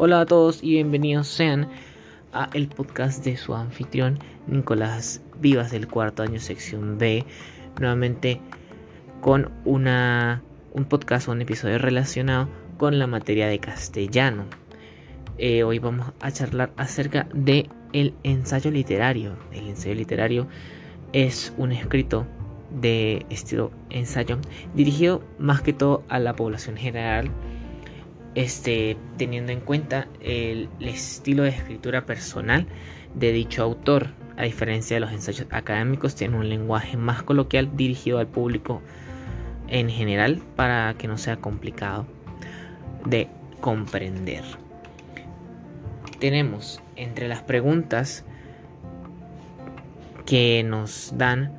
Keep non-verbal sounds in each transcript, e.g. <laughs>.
Hola a todos y bienvenidos sean a el podcast de su anfitrión Nicolás Vivas del cuarto año sección B, nuevamente con una un podcast o un episodio relacionado con la materia de castellano. Eh, hoy vamos a charlar acerca de el ensayo literario. El ensayo literario es un escrito de estilo ensayo dirigido más que todo a la población general este, teniendo en cuenta el, estilo de escritura personal de dicho autor. A diferencia de los ensayos académicos, tiene un lenguaje más coloquial dirigido al público en general para que no sea complicado de comprender. Tenemos entre las preguntas que nos dan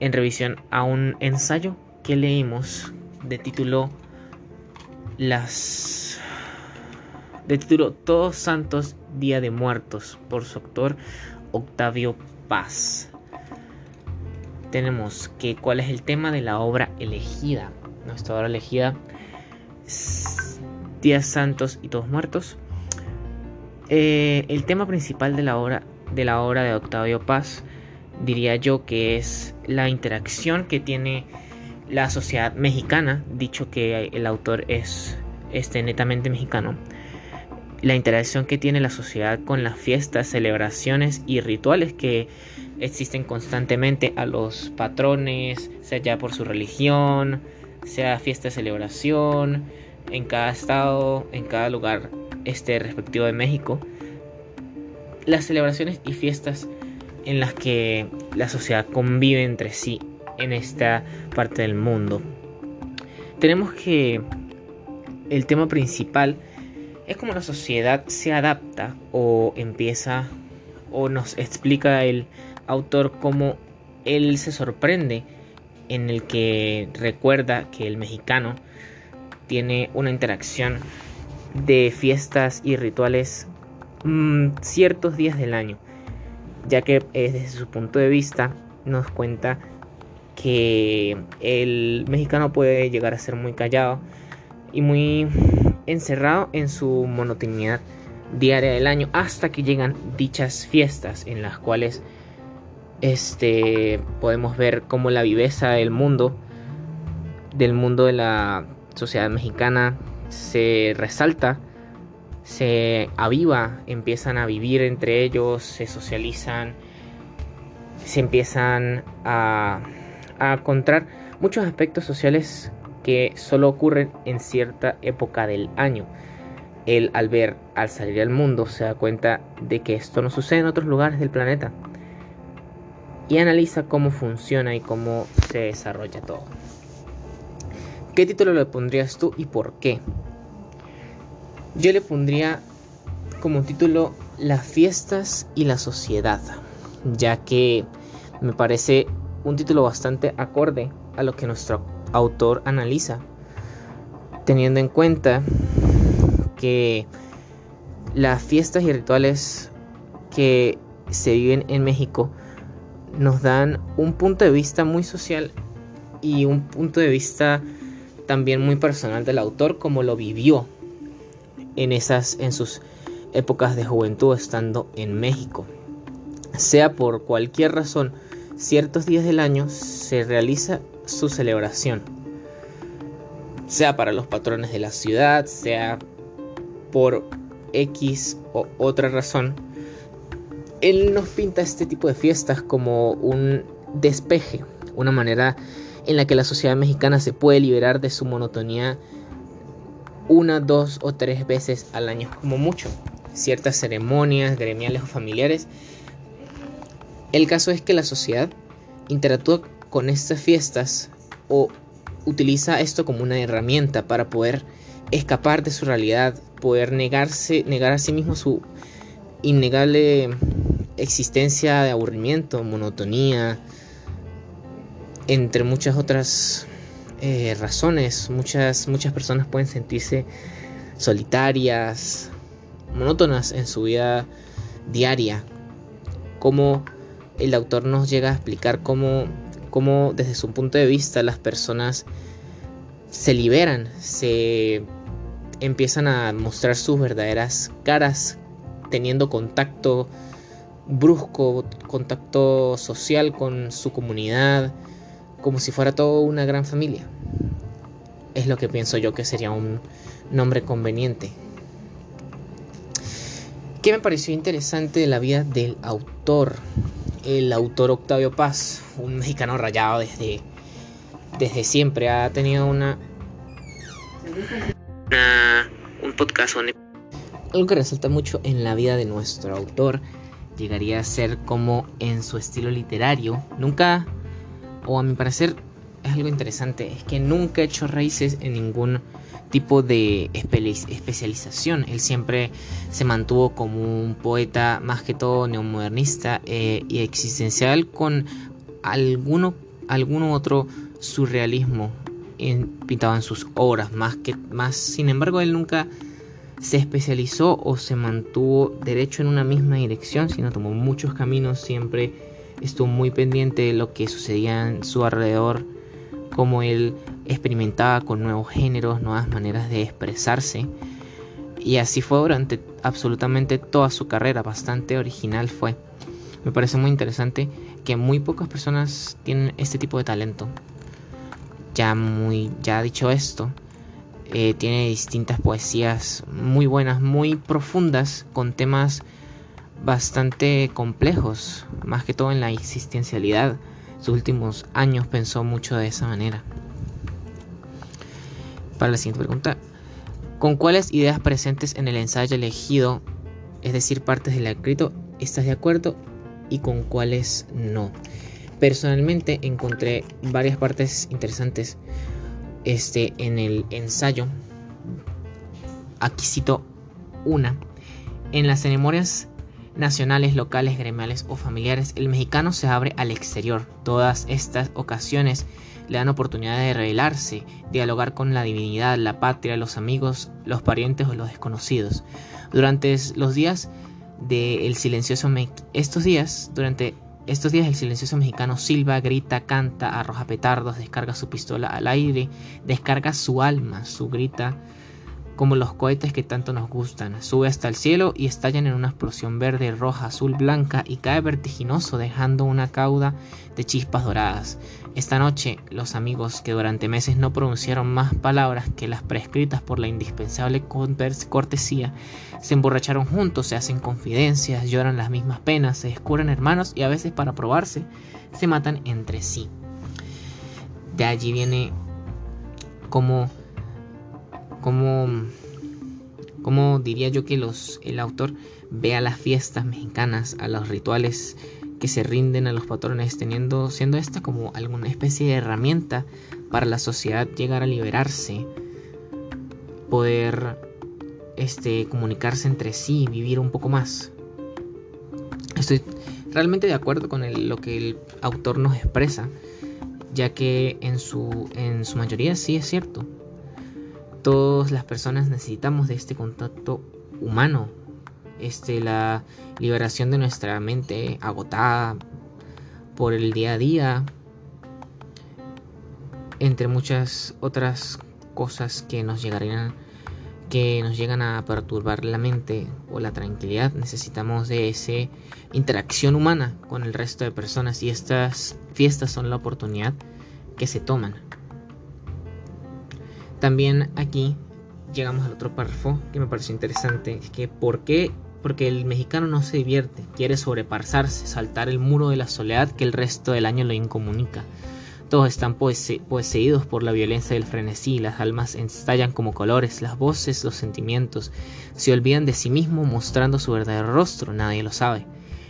en revisión a un ensayo que leímos de título las de título Todos Santos Día de Muertos por su autor Octavio Paz. Tenemos que cuál es el tema de la obra elegida. Nuestra obra elegida Días Santos y Todos Muertos. Eh, el tema principal de la obra de la obra de Octavio Paz diría yo que es la interacción que tiene la sociedad mexicana, dicho que el autor es este, netamente mexicano, la interacción que tiene la sociedad con las fiestas, celebraciones y rituales que existen constantemente a los patrones, sea ya por su religión, sea fiesta de celebración, en cada estado, en cada lugar este respectivo de México. Las celebraciones y fiestas en las que la sociedad convive entre sí en esta parte del mundo. Tenemos que el tema principal es como la sociedad se adapta o empieza o nos explica el autor cómo él se sorprende en el que recuerda que el mexicano tiene una interacción de fiestas y rituales mm, ciertos días del año, ya que desde su punto de vista nos cuenta que el mexicano puede llegar a ser muy callado y muy encerrado en su monotonía diaria del año hasta que llegan dichas fiestas en las cuales este podemos ver cómo la viveza del mundo del mundo de la sociedad mexicana se resalta se aviva empiezan a vivir entre ellos se socializan se empiezan a a encontrar muchos aspectos sociales que solo ocurren en cierta época del año. Él al ver, al salir al mundo, se da cuenta de que esto no sucede en otros lugares del planeta y analiza cómo funciona y cómo se desarrolla todo. ¿Qué título le pondrías tú y por qué? Yo le pondría como título Las fiestas y la sociedad, ya que me parece un título bastante acorde a lo que nuestro autor analiza, teniendo en cuenta que las fiestas y rituales que se viven en México nos dan un punto de vista muy social y un punto de vista también muy personal del autor como lo vivió en esas en sus épocas de juventud estando en México. Sea por cualquier razón ciertos días del año se realiza su celebración, sea para los patrones de la ciudad, sea por X o otra razón. Él nos pinta este tipo de fiestas como un despeje, una manera en la que la sociedad mexicana se puede liberar de su monotonía una, dos o tres veces al año como mucho. Ciertas ceremonias gremiales o familiares el caso es que la sociedad interactúa con estas fiestas o utiliza esto como una herramienta para poder escapar de su realidad, poder negarse, negar a sí mismo su innegable existencia de aburrimiento, monotonía, entre muchas otras eh, razones. Muchas, muchas personas pueden sentirse solitarias, monótonas en su vida diaria. Como el autor nos llega a explicar cómo, cómo desde su punto de vista las personas se liberan, se empiezan a mostrar sus verdaderas caras, teniendo contacto brusco, contacto social con su comunidad, como si fuera toda una gran familia. Es lo que pienso yo que sería un nombre conveniente. ¿Qué me pareció interesante de la vida del autor? El autor Octavio Paz, un mexicano rayado desde, desde siempre, ha tenido una, un podcast. Algo que resalta mucho en la vida de nuestro autor llegaría a ser como en su estilo literario, nunca, o a mi parecer es algo interesante, es que nunca ha hecho raíces en ningún tipo de especialización. Él siempre se mantuvo como un poeta más que todo neomodernista eh, y existencial con alguno, alguno otro surrealismo pintado en sus obras, más que más. Sin embargo, él nunca se especializó o se mantuvo derecho en una misma dirección, sino tomó muchos caminos, siempre estuvo muy pendiente de lo que sucedía en su alrededor, como él experimentaba con nuevos géneros, nuevas maneras de expresarse. Y así fue durante absolutamente toda su carrera, bastante original fue. Me parece muy interesante que muy pocas personas tienen este tipo de talento. Ya muy, ya dicho esto, eh, tiene distintas poesías muy buenas, muy profundas, con temas bastante complejos, más que todo en la existencialidad. Sus últimos años pensó mucho de esa manera. Para la siguiente pregunta, ¿con cuáles ideas presentes en el ensayo elegido, es decir, partes del escrito, estás de acuerdo y con cuáles no? Personalmente encontré varias partes interesantes este, en el ensayo, aquí cito una, en las ceremonias nacionales, locales, gremiales o familiares, el mexicano se abre al exterior. Todas estas ocasiones le dan oportunidad de revelarse, dialogar con la divinidad, la patria, los amigos, los parientes o los desconocidos. Durante los días del silencioso estos días, durante estos días el silencioso mexicano silba, grita, canta, arroja petardos, descarga su pistola al aire, descarga su alma, su grita como los cohetes que tanto nos gustan. Sube hasta el cielo y estallan en una explosión verde, roja, azul, blanca y cae vertiginoso dejando una cauda de chispas doradas. Esta noche, los amigos que durante meses no pronunciaron más palabras que las prescritas por la indispensable cortesía, se emborracharon juntos, se hacen confidencias, lloran las mismas penas, se descubren hermanos y a veces para probarse se matan entre sí. De allí viene como como, como diría yo que los, el autor ve a las fiestas mexicanas, a los rituales que se rinden a los patrones, teniendo, siendo esta como alguna especie de herramienta para la sociedad llegar a liberarse, poder este, comunicarse entre sí, vivir un poco más. Estoy realmente de acuerdo con lo que el autor nos expresa, ya que en su, en su mayoría sí es cierto. Todas las personas necesitamos de este contacto humano, este, la liberación de nuestra mente agotada por el día a día, entre muchas otras cosas que nos llegarían que nos llegan a perturbar la mente o la tranquilidad necesitamos de esa interacción humana con el resto de personas y estas fiestas son la oportunidad que se toman también aquí llegamos al otro párrafo que me pareció interesante, es que ¿por qué? Porque el mexicano no se divierte, quiere sobrepasarse, saltar el muro de la soledad que el resto del año lo incomunica. Todos están poseídos por la violencia del frenesí, las almas estallan como colores, las voces, los sentimientos, se olvidan de sí mismo mostrando su verdadero rostro, nadie lo sabe.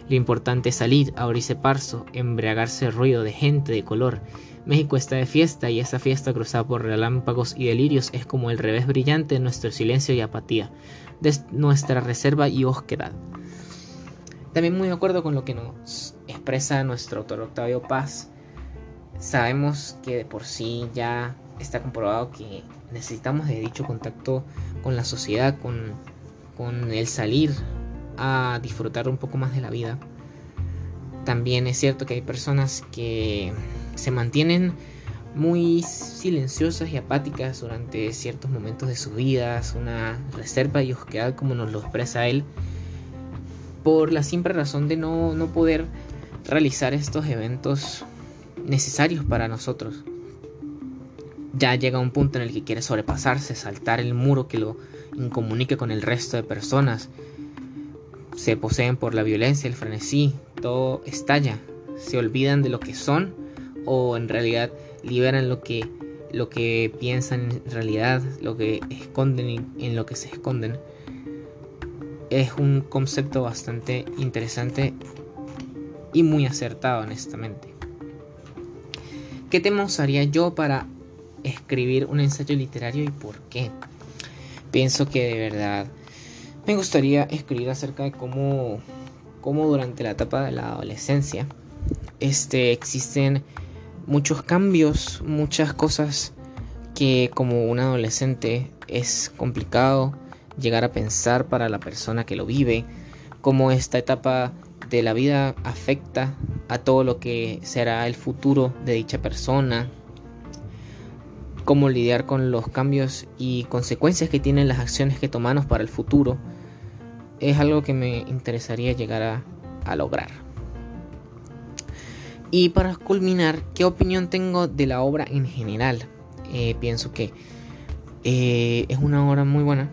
Lo importante es salir, abrirse parso, embriagarse el ruido de gente de color, México está de fiesta y esa fiesta cruzada por relámpagos y delirios es como el revés brillante de nuestro silencio y apatía, de nuestra reserva y osquedad. También muy de acuerdo con lo que nos expresa nuestro autor Octavio Paz. Sabemos que de por sí ya está comprobado que necesitamos de dicho contacto con la sociedad, con, con el salir a disfrutar un poco más de la vida. También es cierto que hay personas que se mantienen muy silenciosas y apáticas durante ciertos momentos de sus vidas, una reserva y osquedad como nos lo expresa él, por la simple razón de no, no poder realizar estos eventos necesarios para nosotros. Ya llega un punto en el que quiere sobrepasarse, saltar el muro que lo incomunique con el resto de personas. Se poseen por la violencia, el frenesí, todo estalla. Se olvidan de lo que son o en realidad liberan lo que, lo que piensan en realidad, lo que esconden en lo que se esconden. Es un concepto bastante interesante y muy acertado honestamente. ¿Qué tema usaría yo para escribir un ensayo literario y por qué? Pienso que de verdad me gustaría escribir acerca de cómo, cómo durante la etapa de la adolescencia este, existen muchos cambios, muchas cosas que como un adolescente es complicado llegar a pensar para la persona que lo vive, cómo esta etapa de la vida afecta a todo lo que será el futuro de dicha persona, cómo lidiar con los cambios y consecuencias que tienen las acciones que tomamos para el futuro, es algo que me interesaría llegar a, lograr. Y para culminar, ¿qué opinión tengo de la obra en general? Eh, pienso que eh, es una obra muy buena.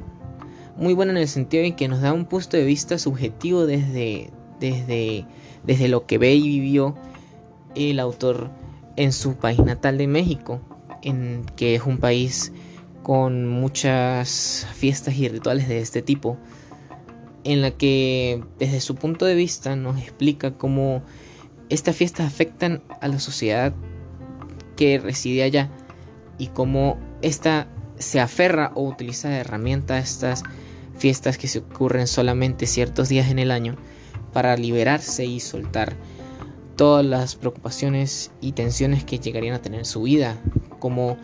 Muy buena en el sentido de que nos da un punto de vista subjetivo desde, desde, desde lo que ve y vivió el autor en su país natal de México, en que es un país con muchas fiestas y rituales de este tipo, en la que desde su punto de vista nos explica cómo estas fiestas afectan a la sociedad que reside allá y cómo esta se aferra o utiliza de herramienta estas fiestas que se ocurren solamente ciertos días en el año para liberarse y soltar todas las preocupaciones y tensiones que llegarían a tener su vida, como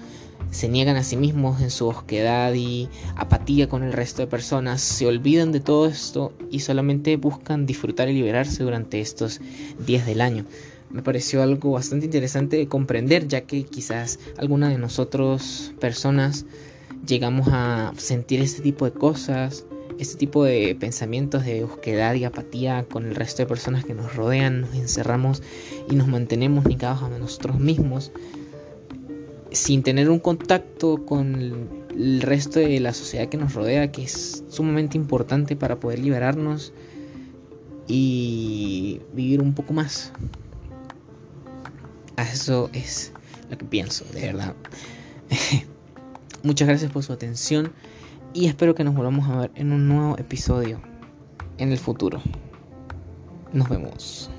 se niegan a sí mismos en su osquedad y apatía con el resto de personas, se olvidan de todo esto y solamente buscan disfrutar y liberarse durante estos días del año. Me pareció algo bastante interesante de comprender, ya que quizás alguna de nosotros personas llegamos a sentir este tipo de cosas, este tipo de pensamientos de osquedad y apatía con el resto de personas que nos rodean, nos encerramos y nos mantenemos ligados a nosotros mismos sin tener un contacto con el resto de la sociedad que nos rodea, que es sumamente importante para poder liberarnos y vivir un poco más. Eso es lo que pienso, de verdad. <laughs> Muchas gracias por su atención y espero que nos volvamos a ver en un nuevo episodio en el futuro. Nos vemos.